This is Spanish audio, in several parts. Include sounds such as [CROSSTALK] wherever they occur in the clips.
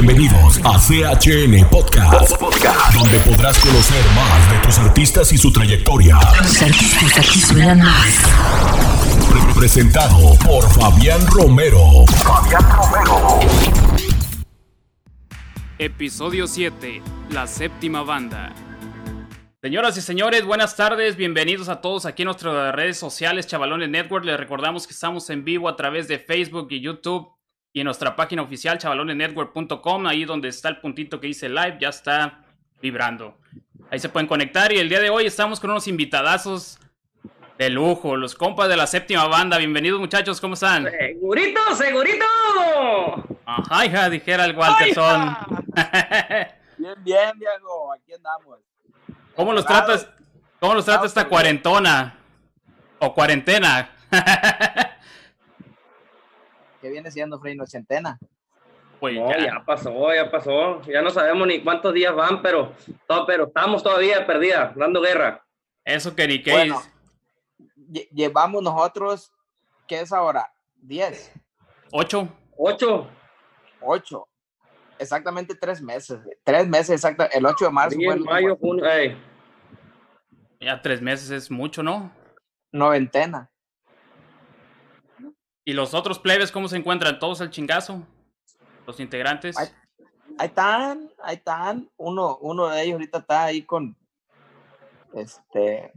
Bienvenidos a CHN Podcast, donde podrás conocer más de tus artistas y su trayectoria. Los artistas aquí suenan más. Pre- Presentado por Fabián Romero. Fabián Romero. Episodio 7, la séptima banda. Señoras y señores, buenas tardes, bienvenidos a todos aquí en nuestras redes sociales Chavalones Network. Les recordamos que estamos en vivo a través de Facebook y YouTube y en nuestra página oficial chavalonesnetwork.com, ahí donde está el puntito que dice live, ya está vibrando. Ahí se pueden conectar y el día de hoy estamos con unos invitadazos de lujo, los compas de la séptima banda. Bienvenidos muchachos, ¿cómo están? ¡Segurito, segurito! Ajá, hija, dijera el Walterson. [LAUGHS] Bien, bien, Diego, aquí andamos. ¿Cómo los tratas? ¿Cómo los trata esta cuarentona? O cuarentena. [LAUGHS] ¿Qué viene siendo, Frey? ¿Ochentena? Pues No, ya. ya pasó, ya pasó. Ya no sabemos ni cuántos días van, pero, to- pero estamos todavía perdidas, dando guerra. Eso que ni qué Bueno. es. Lle- Llevamos nosotros, ¿qué es ahora? ¿Diez? ¿Ocho? Ocho. ¿Ocho? Exactamente tres meses. Tres meses, exacto. El 8 de marzo fue Abril, el mayo, junio. ey. Ya tres meses es mucho, ¿no? noventena. ¿Y los otros plebes cómo se encuentran? ¿Todos al chingazo? ¿Los integrantes? Ahí están, ahí están. Uno, uno de ellos ahorita está ahí con, este,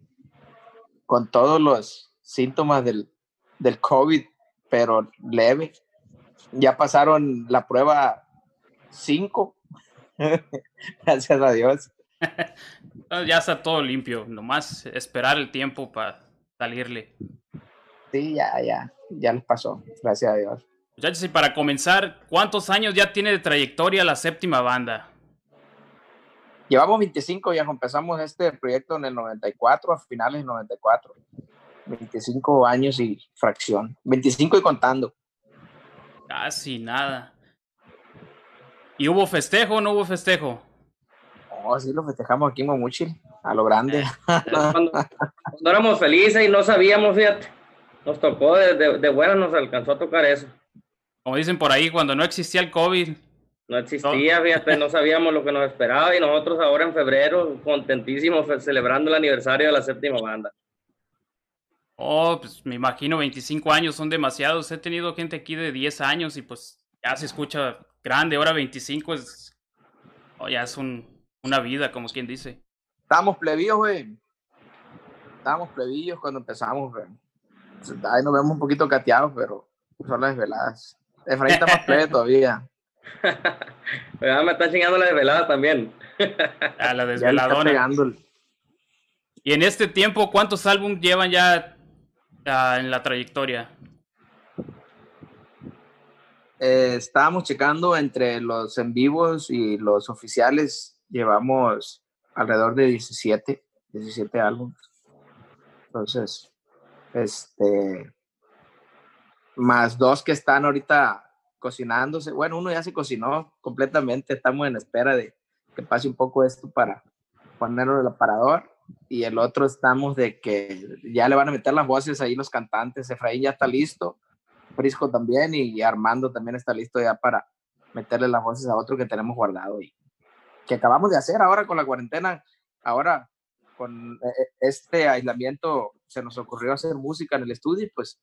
con todos los síntomas del, del COVID, pero leve. Ya pasaron la prueba 5. [LAUGHS] Gracias a Dios. [LAUGHS] Ah, Ya está todo limpio. Nomás esperar el tiempo para salirle. Sí, ya, ya, ya les pasó. Gracias a Dios. Muchachos, y para comenzar, ¿cuántos años ya tiene de trayectoria la séptima banda? Llevamos 25, ya empezamos este proyecto en el 94, a finales del 94. 25 años y fracción. 25 y contando. Casi nada. ¿Y hubo festejo o no hubo festejo? Oh, sí, lo festejamos aquí en Momuchil, a lo grande. Cuando, cuando éramos felices y no sabíamos, fíjate. Nos tocó de, de, de buenas, nos alcanzó a tocar eso. Como dicen por ahí, cuando no existía el COVID, No existía, fíjate, no sabíamos lo que nos esperaba y nosotros ahora en febrero, contentísimos, celebrando el aniversario de la séptima banda. Oh, pues me imagino 25 años son demasiados. He tenido gente aquí de 10 años y pues ya se escucha grande. Ahora 25 es. oh, ya es un, una vida, como quien dice. Estábamos plebillos, güey. Estábamos plebillos cuando empezamos, güey. Ahí nos vemos un poquito cateados, pero son las veladas. Efraín está más plebe [LAUGHS] todavía. Me están chingando la desvelada también. [LAUGHS] A la está desveladona. Y en este tiempo, ¿cuántos álbumes llevan ya ah, en la trayectoria? Eh, estábamos checando entre los en vivos y los oficiales. Llevamos alrededor de 17, 17 álbumes. Entonces, este, más dos que están ahorita cocinándose. Bueno, uno ya se cocinó completamente. Estamos en espera de que pase un poco esto para ponerlo en el aparador. Y el otro estamos de que ya le van a meter las voces ahí los cantantes. Efraín ya está listo. Prisco también y Armando también está listo ya para meterle las voces a otro que tenemos guardado y que acabamos de hacer ahora con la cuarentena. Ahora con eh, este aislamiento se nos ocurrió hacer música en el estudio y pues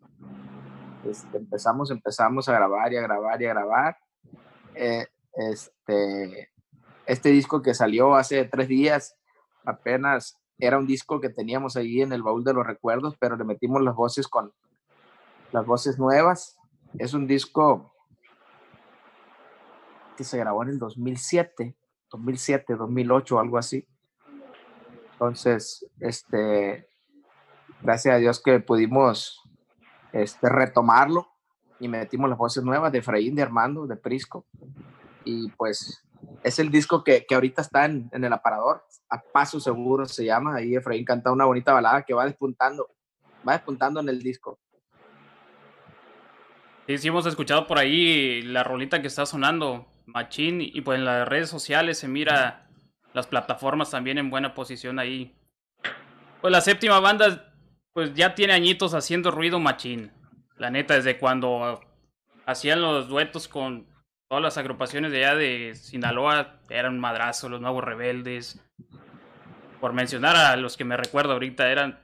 este, empezamos, empezamos a grabar y a grabar y a grabar. Eh, este, este disco que salió hace tres días apenas era un disco que teníamos ahí en el baúl de los recuerdos, pero le metimos las voces con las voces nuevas. Es un disco que se grabó en el 2007, 2007, 2008, algo así. Entonces, este, gracias a Dios que pudimos este, retomarlo y metimos las voces nuevas de Efraín, de Armando, de Prisco. Y pues es el disco que, que ahorita está en, en el aparador, a paso seguro se llama. Ahí Efraín canta una bonita balada que va despuntando, va despuntando en el disco. Sí, sí hemos escuchado por ahí la rolita que está sonando, Machín, y pues en las redes sociales se mira las plataformas también en buena posición ahí. Pues la séptima banda, pues ya tiene añitos haciendo ruido Machín. La neta, desde cuando hacían los duetos con todas las agrupaciones de allá de Sinaloa eran un madrazo, los nuevos rebeldes. Por mencionar a los que me recuerdo ahorita, eran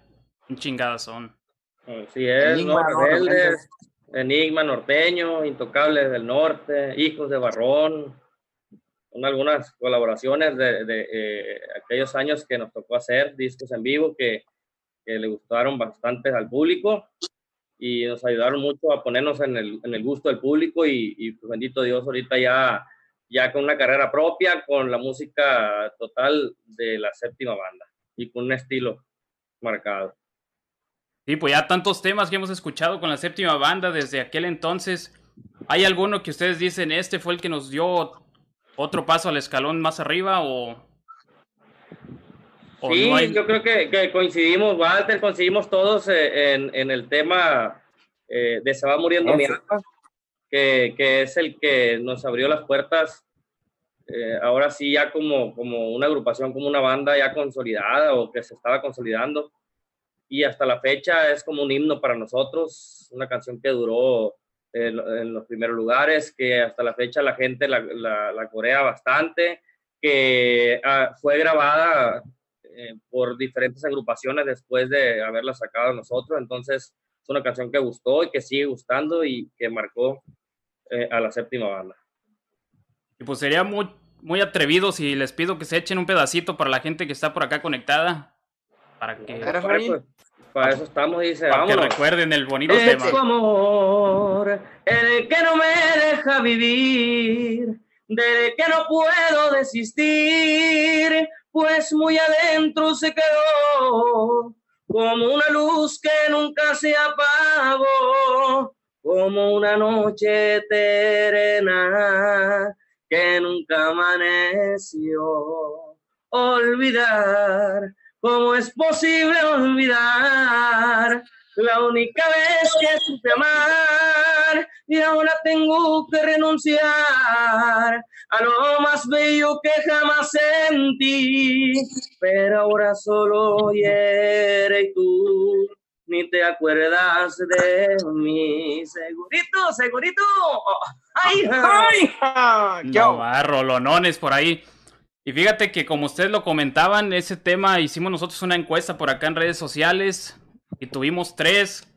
un son. Sí, es, Enigma, rebeldes, Enigma norteño, Intocables del Norte, Hijos de Barrón. Son algunas colaboraciones de, de eh, aquellos años que nos tocó hacer discos en vivo que, que le gustaron bastante al público y nos ayudaron mucho a ponernos en el, en el gusto del público y, y pues, bendito Dios, ahorita ya, ya con una carrera propia, con la música total de la séptima banda y con un estilo marcado. Sí, pues ya tantos temas que hemos escuchado con la séptima banda desde aquel entonces. ¿Hay alguno que ustedes dicen, este fue el que nos dio otro paso al escalón más arriba o, sí, yo creo que, coincidimos, Walter, coincidimos todos eh, en, el tema eh, de Se va muriendo mi alma, que, es el que nos abrió las puertas. Eh, ahora sí, ya como, como una agrupación, como una banda ya consolidada o que se estaba consolidando. Y hasta la fecha es como un himno para nosotros, una canción que duró en, los primeros lugares, que hasta la fecha la gente la, la, corea bastante, que ah, fue grabada eh, por diferentes agrupaciones después de haberla sacado nosotros. Entonces, es una canción que gustó y que sigue gustando y que marcó eh, a la séptima banda. Y pues sería muy, muy atrevido si les pido que se echen un pedacito para la gente que está por acá conectada. Para que. Pues, para eso estamos, dice. Para que recuerden el bonito es tema. amor, el que no me deja vivir, del que no puedo desistir pues muy adentro se quedó, como una luz que nunca se apagó, como una noche eterna que nunca amaneció. Olvidar, ¿cómo es posible olvidar? La única vez que supe amar y ahora tengo que renunciar a lo más bello que jamás sentí, pero ahora solo hiere y tú ni te acuerdas de mí. Segurito, segurito. ¡Ay, ay! No, va, rolonones por ahí. Y fíjate que como ustedes lo comentaban, ese tema hicimos nosotros una encuesta por acá en redes sociales y tuvimos tres.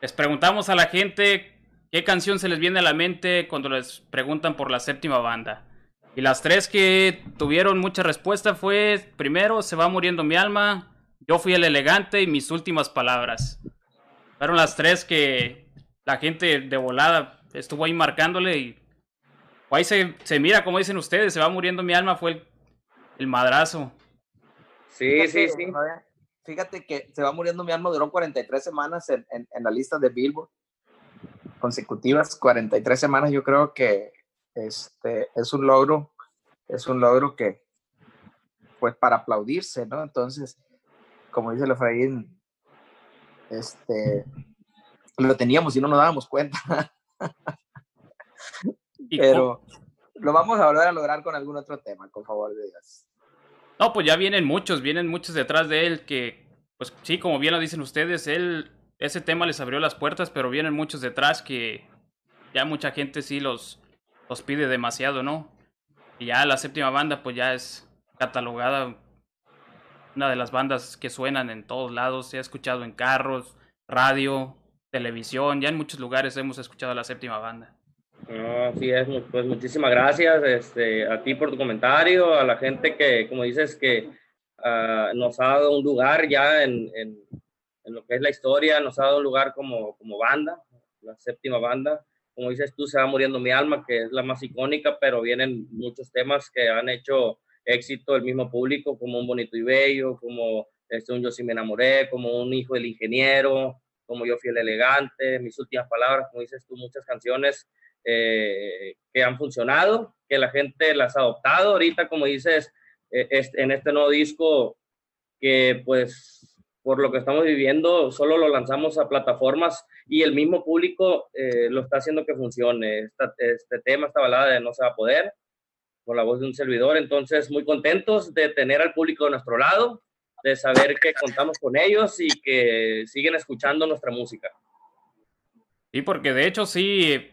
Les preguntamos a la gente qué canción se les viene a la mente cuando les preguntan por la séptima banda. Y las tres que tuvieron mucha respuesta fue, primero, Se va muriendo mi alma, Yo fui el elegante y mis últimas palabras. Fueron las tres que la gente de volada estuvo ahí marcándole y ahí se, mira, como dicen ustedes, Se va muriendo mi alma fue el, madrazo. Sí, sí, sí fíjate que Se va muriendo mi alma duró 43 semanas en, en, la lista de Billboard consecutivas, 43 semanas, yo creo que este, es un logro, es un logro que, pues para aplaudirse, ¿no? Entonces, como dice Lefraín, este, lo teníamos y no nos dábamos cuenta. Pero lo vamos a volver a lograr con algún otro tema, con favor de Dios. No, pues ya vienen muchos, vienen muchos detrás de él que, pues sí, como bien lo dicen ustedes, él, ese tema les abrió las puertas, pero vienen muchos detrás que ya mucha gente sí los, los pide demasiado, ¿no? Y ya la séptima banda, pues ya es catalogada una de las bandas que suenan en todos lados, se ha escuchado en carros, radio, televisión, ya en muchos lugares hemos escuchado a la séptima banda. No, así es, pues muchísimas gracias este, a ti por tu comentario, a la gente que, como dices, que uh, nos ha dado un lugar ya en, en, en, lo que es la historia, nos ha dado un lugar como, como banda, la séptima banda. Como dices tú, se va muriendo mi alma, que es la más icónica, pero vienen muchos temas que han hecho éxito el mismo público, como Un Bonito y Bello, como este, un Yo sí me enamoré, como Un Hijo del Ingeniero, como Yo fui el elegante, mis últimas palabras, como dices tú, muchas canciones eh, que han funcionado, que la gente las ha adoptado. Ahorita, como dices, eh, en este nuevo disco, que pues por lo que estamos viviendo, solo lo lanzamos a plataformas y el mismo público eh, lo está haciendo que funcione. este tema, esta balada de No se va a poder, con la voz de un servidor. Entonces, muy contentos de tener al público de nuestro lado, de saber que contamos con ellos y que siguen escuchando nuestra música. Sí, porque de hecho sí,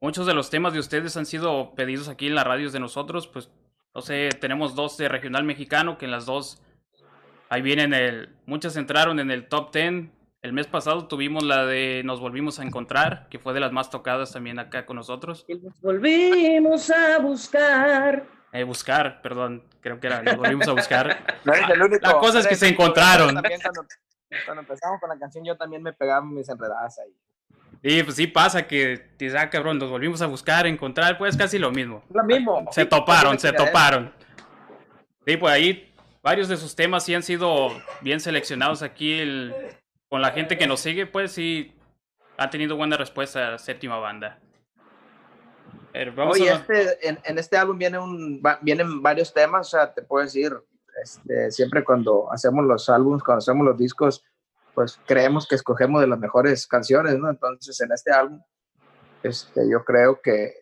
muchos de los temas de ustedes han sido pedidos aquí en las radios de nosotros, pues no sé, tenemos dos de regional mexicano que en las dos ahí vienen el muchas entraron en el top 10. El mes pasado tuvimos la de Nos volvimos a encontrar, que fue de las más tocadas también acá con nosotros. Y nos volvimos a buscar. Eh, buscar, perdón, creo que era, nos volvimos a buscar. [LAUGHS] No eres el único. La cosa es que se encontraron. También cuando, cuando empezamos con la canción, yo también me pegaba mis enredadas ahí. Y pues sí pasa que, dices, ah, cabrón, nos volvimos a buscar, encontrar, pues casi lo mismo. Lo mismo. Se toparon, se toparon. Sí, pues ahí varios de sus temas sí han sido bien seleccionados aquí el- con la gente que nos sigue, pues sí ha tenido buena respuesta séptima banda. Pero vamos Oye, a- este, en, en este álbum viene un, vienen varios temas, o sea, te puedo decir, este, siempre cuando hacemos los álbumes, cuando hacemos los discos, pues creemos que escogemos de las mejores canciones, ¿no? Entonces, en este álbum, este, yo creo que,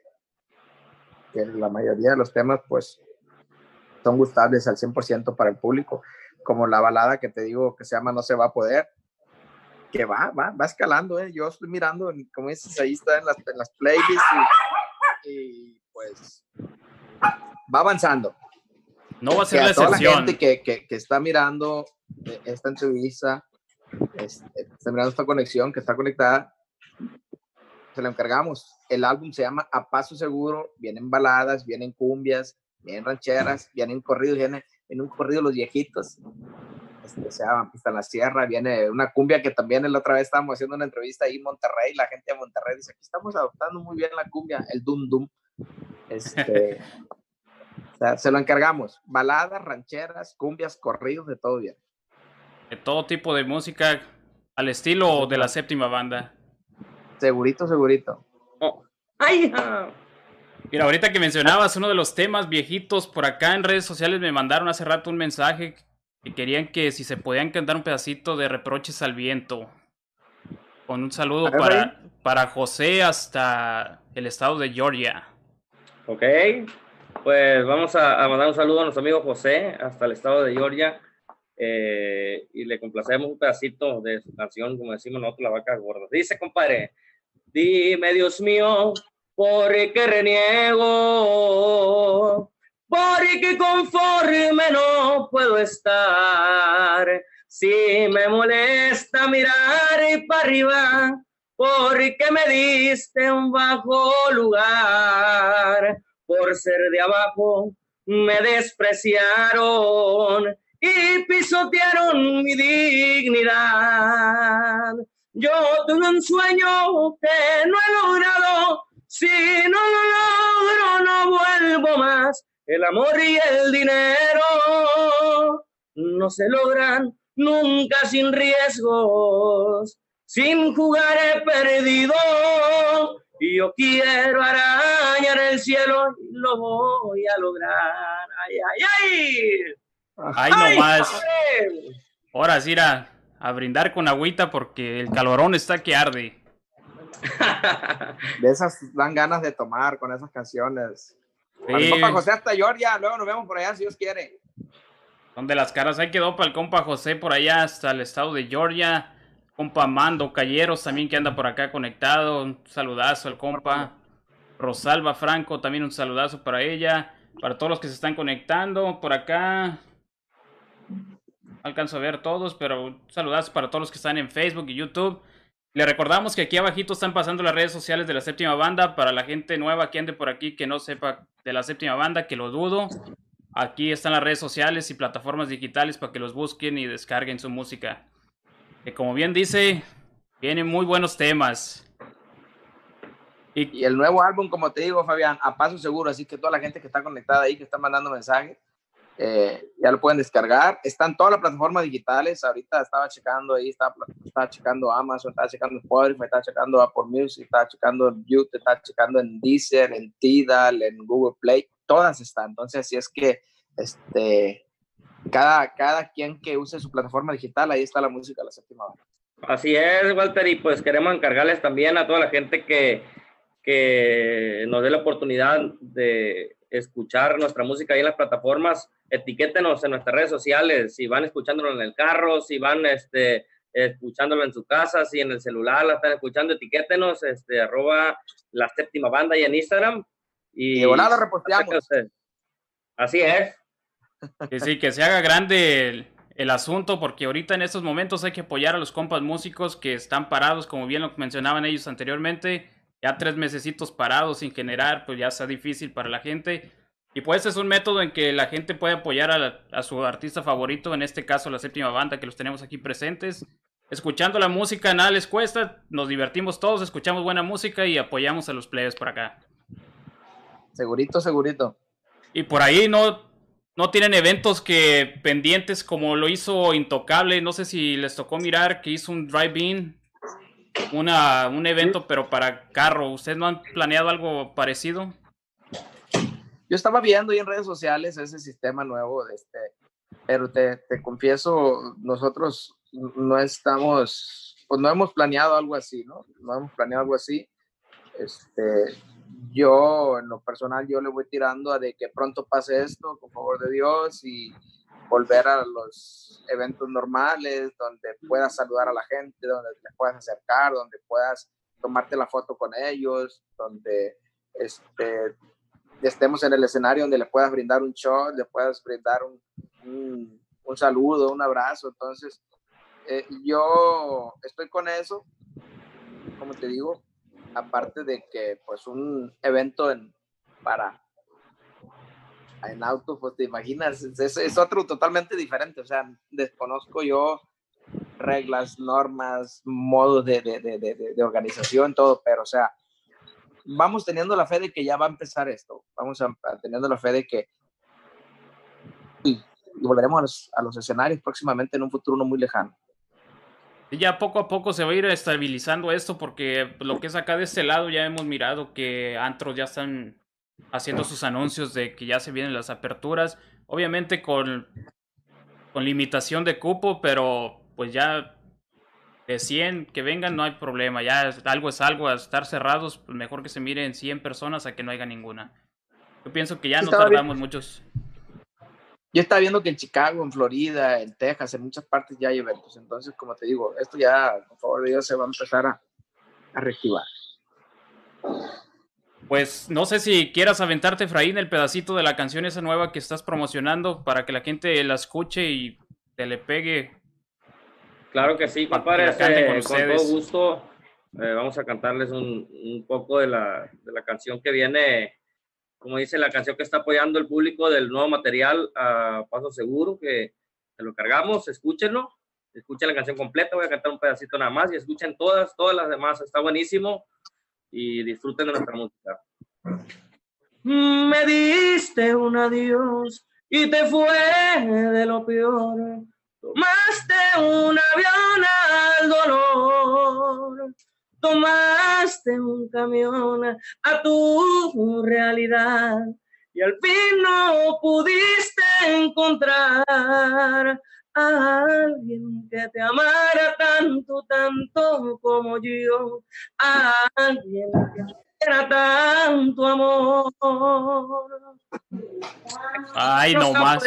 que la mayoría de los temas, pues, son gustables al 100% para el público, como la balada que te digo que se llama No se va a poder, que va, va, va escalando, ¿eh? Yo estoy mirando, como dices, ahí está en las, en las playlists y, y, pues va avanzando. no va a ser Que la a toda la excepción. gente que, que, que está mirando eh, esta entrevista, este, mirando esta conexión, que está conectada, se lo encargamos. El álbum se llama A Paso Seguro, vienen baladas, vienen cumbias, vienen rancheras, vienen corridos, viene, viene un corrido los viejitos. Este, se llama Pista en la Sierra, viene una cumbia que también la otra vez estábamos haciendo una entrevista ahí en Monterrey, la gente de Monterrey dice, aquí estamos adoptando muy bien la cumbia, el Dum Dum. Este, [LAUGHS] o sea, se lo encargamos. Baladas, rancheras, cumbias, corridos, de todo bien. De todo tipo de música al estilo de la séptima banda. Segurito, segurito. Oh. ¡Ay! Mira, ahorita que mencionabas uno de los temas viejitos por acá en redes sociales me mandaron hace rato un mensaje que querían que si se podían cantar un pedacito de reproches al viento. Con un saludo para, para José hasta el estado de Georgia. Ok, pues vamos a, a mandar un saludo a nuestro amigo José hasta el estado de Georgia eh, y le complacemos un pedacito de su canción, como decimos nosotros, La Vaca Gorda. Dice, compadre, dime, Dios mío, ¿por qué reniego? ¿Por qué conforme no puedo estar? Si me molesta mirar para arriba, porque me diste un bajo lugar. Por ser de abajo me despreciaron y pisotearon mi dignidad. Yo tuve un sueño que no he logrado. Si no lo logro, no vuelvo más. El amor y el dinero no se logran nunca sin riesgos. Sin jugar he perdido y yo quiero arañar el cielo y lo voy a lograr. ¡Ay, ay, ay! Ay, ¡Ay, nomás. Ahora sí, a, a brindar con agüita porque el calorón está que arde. [LAUGHS] De esas dan ganas de tomar con esas canciones. Sí, compa José hasta Georgia, luego nos vemos por allá si Dios quiere. son de las caras. Ahí quedó para el compa José por allá hasta el estado de Georgia. Compa Mando Calleros también que anda por acá conectado. Un saludazo al compa. Rosalba Franco también un saludazo para ella. Para todos los que se están conectando por acá. Alcanzo a ver todos, pero un saludazo para todos los que están en Facebook y YouTube. Le recordamos que aquí abajito están pasando las redes sociales de la séptima banda para la gente nueva que ande por aquí que no sepa de la séptima banda, que lo dudo. Aquí están las redes sociales y plataformas digitales para que los busquen y descarguen su música. Que como bien dice, vienen muy buenos temas. Y Y el nuevo álbum, como te digo, Fabián, a paso seguro. Así que toda la gente que está conectada ahí, que está mandando mensajes, eh, ya lo pueden descargar. Están todas las plataformas digitales. Ahorita estaba checando ahí, estaba, estaba checando Amazon, estaba checando Spotify, estaba checando Apple Music, estaba checando en YouTube, estaba checando en Deezer, en Tidal, en Google Play. Todas están. Entonces, si es que este, cada, cada quien que use su plataforma digital, ahí está la música la séptima banda. Así es, Walter, y pues queremos encargarles también a toda la gente que, que nos dé la oportunidad de escuchar nuestra música ahí en las plataformas. Etiquétenos en nuestras redes sociales, si van escuchándonos en el carro, si van este, escuchándolo en su casa, si en el celular la están escuchando, etiquétenos, este, arroba la séptima banda y en Instagram. Y, y la reposteamos. Así es. Que sí, que se haga grande el, el, asunto, porque ahorita en estos momentos hay que apoyar a los compas músicos que están parados, como bien lo mencionaban ellos anteriormente, ya tres mesecitos parados sin generar, pues ya está difícil para la gente. Y pues es un método en que la gente puede apoyar a, a, su artista favorito, en este caso la séptima banda que los tenemos aquí presentes. Escuchando la música nada les cuesta, nos divertimos todos, escuchamos buena música y apoyamos a los players por acá. Segurito, segurito. Y por ahí no, no tienen eventos que pendientes como lo hizo Intocable, no sé si les tocó mirar que hizo un drive-in, una, un evento pero para carro. ¿Ustedes no han planeado algo parecido? Yo estaba viendo ahí en redes sociales ese sistema nuevo, de este, pero te, te confieso, nosotros no estamos, pues no hemos planeado algo así, ¿no? No hemos planeado algo así. Este, yo, en lo personal, yo le voy tirando a de que pronto pase esto, con favor de Dios, y volver a los eventos normales, donde puedas saludar a la gente, donde te puedas acercar, donde puedas tomarte la foto con ellos, donde este, estemos en el escenario donde le puedas brindar un shot, le puedas brindar un, un, saludo, un abrazo. Entonces, eh, yo estoy con eso, como te digo, aparte de que pues un evento en, para en auto, pues te imaginas, es, otro totalmente diferente, o sea, desconozco yo reglas, normas, modos de, de, de, de, organización, todo, pero o sea, vamos teniendo la fe de que ya va a empezar esto, vamos teniendo la fe de que y, y volveremos a los, a los, escenarios próximamente en un futuro no muy lejano. Ya poco a poco se va a ir estabilizando esto porque lo que es acá de este lado ya hemos mirado que antros ya están haciendo sus anuncios de que ya se vienen las aperturas, obviamente con, con limitación de cupo, pero pues ya de 100 que vengan no hay problema, ya algo es algo, a estar cerrados, pues mejor que se miren 100 personas a que no haya ninguna. Yo pienso que ya no tardamos bien. muchos. Yo estaba viendo que en Chicago, en Florida, en Texas, en muchas partes ya hay eventos. Entonces, como te digo, esto ya, por favor de Dios, se va a empezar a, a reactivar. Pues no sé si quieras aventarte, Efraín, el pedacito de la canción esa nueva que estás promocionando para que la gente la escuche y te le pegue Claro que sí, compadre. Eh, con, con, todo gusto. Eh, vamos a cantarles un, un poco de la, de la, canción que viene, como dice, la canción que está apoyando el público del nuevo material a Paso Seguro, que se lo cargamos, escúchenlo, escuchen la canción completa, voy a cantar un pedacito nada más y escuchen todas, todas las demás, está buenísimo y disfruten de nuestra música. Me diste un adiós y te fue de lo peor Tomaste un avión al dolor, tomaste un camión a tu realidad y al fin no pudiste encontrar a alguien que te amara tanto, tanto como yo, a alguien que era tanto amor. Ay, no más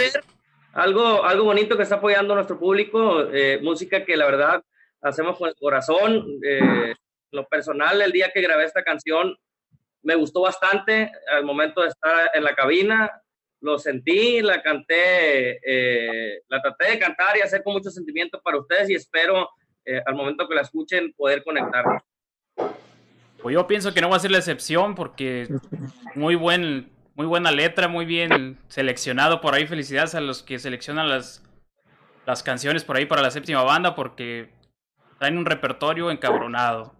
algo, algo bonito que está apoyando nuestro público, eh, música que la verdad hacemos con el corazón. Eh, lo personal, el día que grabé esta canción, me gustó bastante al momento de estar en la cabina. Lo sentí, la canté, eh, la traté de cantar y hacer con mucho sentimiento para ustedes y espero eh, al momento que la escuchen poder conectar. Pues yo pienso que no va a ser la excepción porque muy buen muy buena letra, muy bien seleccionado por ahí. Felicidades a los que seleccionan las, las canciones por ahí para la séptima banda porque traen un repertorio encabronado.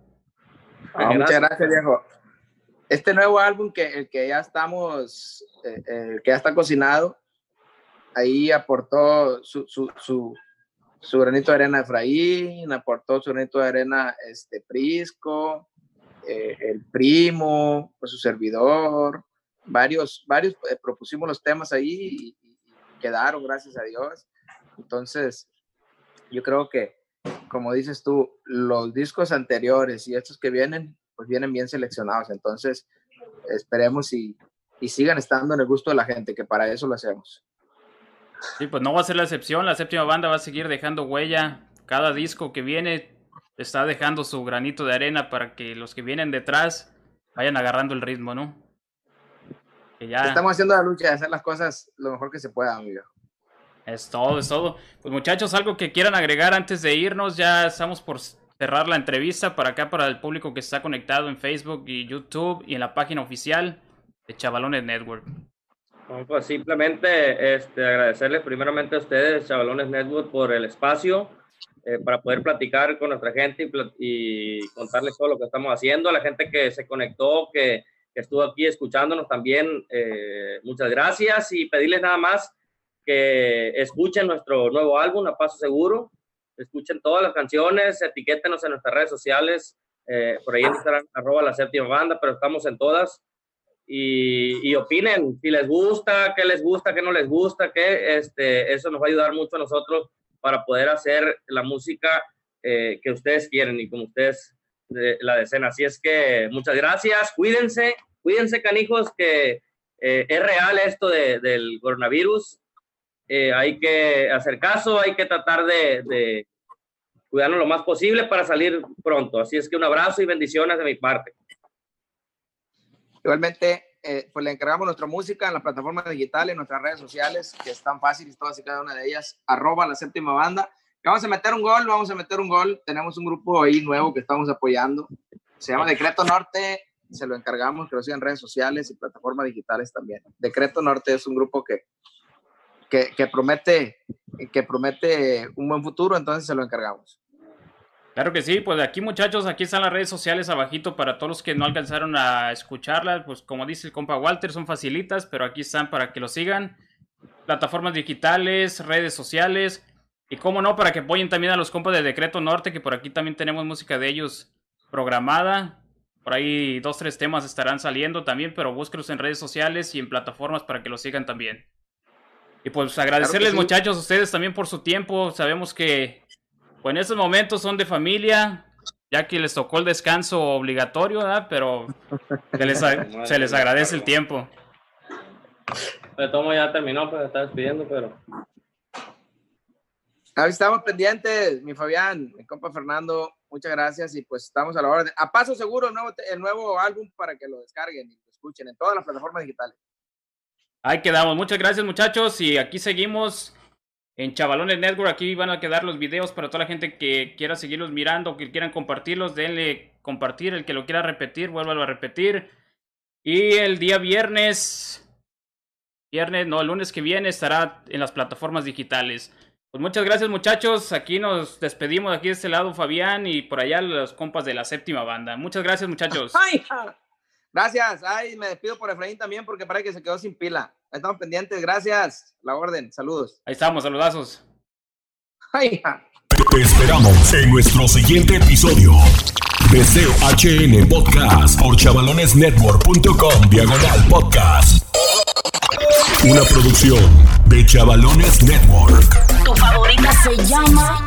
Ah, muchas gracias, viejo. Este nuevo álbum que, el que ya estamos, eh, el que ya está cocinado, ahí aportó su, su, su, granito de arena Efraín, aportó su granito de arena este Prisco, eh, el primo, pues su servidor, varios, varios eh, propusimos los temas ahí y, quedaron, gracias a Dios. Entonces, yo creo que, como dices tú, los discos anteriores y estos que vienen, pues vienen bien seleccionados. Entonces, esperemos y, y sigan estando en el gusto de la gente, que para eso lo hacemos. Sí, pues no va a ser la excepción. La séptima banda va a seguir dejando huella cada disco que viene está dejando su granito de arena para que los que vienen detrás vayan agarrando el ritmo, ¿no? Estamos haciendo la lucha de hacer las cosas lo mejor que se pueda, amigo. Es todo, es todo. Pues muchachos, algo que quieran agregar antes de irnos, ya estamos por cerrar la entrevista para acá, para el público que está conectado en Facebook y YouTube y en la página oficial de Chavalones Network. pues simplemente este, agradecerles primeramente a ustedes, Chavalones Network, por el espacio eh, para poder platicar con nuestra gente y, y, contarles todo lo que estamos haciendo, a la gente que se conectó, que, estuvo aquí escuchándonos también, eh, muchas gracias. Y pedirles nada más que escuchen nuestro nuevo álbum, A Paso Seguro, escuchen todas las canciones, etiquétenos en nuestras redes sociales, eh, por ahí en Instagram, arroba la séptima banda, pero estamos en todas. Y, y, opinen si les gusta, qué les gusta, qué no les gusta, que este, eso nos va a ayudar mucho a nosotros para poder hacer la música eh, que ustedes quieren y como ustedes la desean. Así es que muchas gracias, cuídense, cuídense canijos que eh, es real esto de, del coronavirus. hay que hacer caso, hay que tratar de cuidarnos lo más posible para salir pronto. Así es que un abrazo y bendiciones de mi parte. Igualmente, eh, pues le encargamos nuestra música en las plataformas digitales, en nuestras redes sociales, que están fáciles todas y cada una de ellas, arroba la séptima banda. Vamos a meter un gol, vamos a meter un gol. Tenemos un grupo ahí nuevo que estamos apoyando. Se llama Decreto Norte, se lo encargamos, que lo sigan en redes sociales y plataformas digitales también. Decreto Norte es un grupo que, que, que, promete, que promete un buen futuro, entonces se lo encargamos. Claro que sí, pues aquí muchachos, aquí están las redes sociales abajito para todos los que no alcanzaron a escucharlas, pues como dice el compa Walter, son facilitas, pero aquí están para que lo sigan. Plataformas digitales, redes sociales, y como no, para que apoyen también a los compas de Decreto Norte, que por aquí también tenemos música de ellos programada. Por ahí dos, tres temas estarán saliendo también, pero búsquenlos en redes sociales y en plataformas para que lo sigan también. Y pues agradecerles muchachos a ustedes también por su tiempo. Sabemos que pues en estos momentos son de familia, ya que les tocó el descanso obligatorio, ¿verdad? Pero se les, [LAUGHS] se les agradece el tiempo. De tomo ya terminó, pues está despidiendo, pero. Ahí estamos pendientes, mi Fabián, mi compa Fernando, muchas gracias y pues estamos a la orden. A paso seguro el nuevo, el nuevo álbum para que lo descarguen y lo escuchen en todas las plataformas digitales. Ahí quedamos, muchas gracias muchachos y aquí seguimos en Chavalones Network. Aquí van a quedar los videos para toda la gente que quiera seguirlos mirando, que quieran compartirlos. Denle compartir. El que lo quiera repetir, vuélvalo a repetir. Y el día viernes, viernes, no, el lunes que viene estará en las plataformas digitales. Pues muchas gracias muchachos. Aquí nos despedimos. Aquí de este lado Fabián y por allá los compas de la séptima banda. Muchas gracias muchachos. Gracias. Ay, me despido por Efraín también porque parece que se quedó sin pila. Estamos pendientes. Gracias. La orden. Saludos. Ahí estamos. Saludazos. [LAUGHS] Ay, Te esperamos en nuestro siguiente episodio. Deseo HN Podcast por chavalonesnetwork.com diagonal podcast. Una producción de Chavalones Network. Tu favorita se llama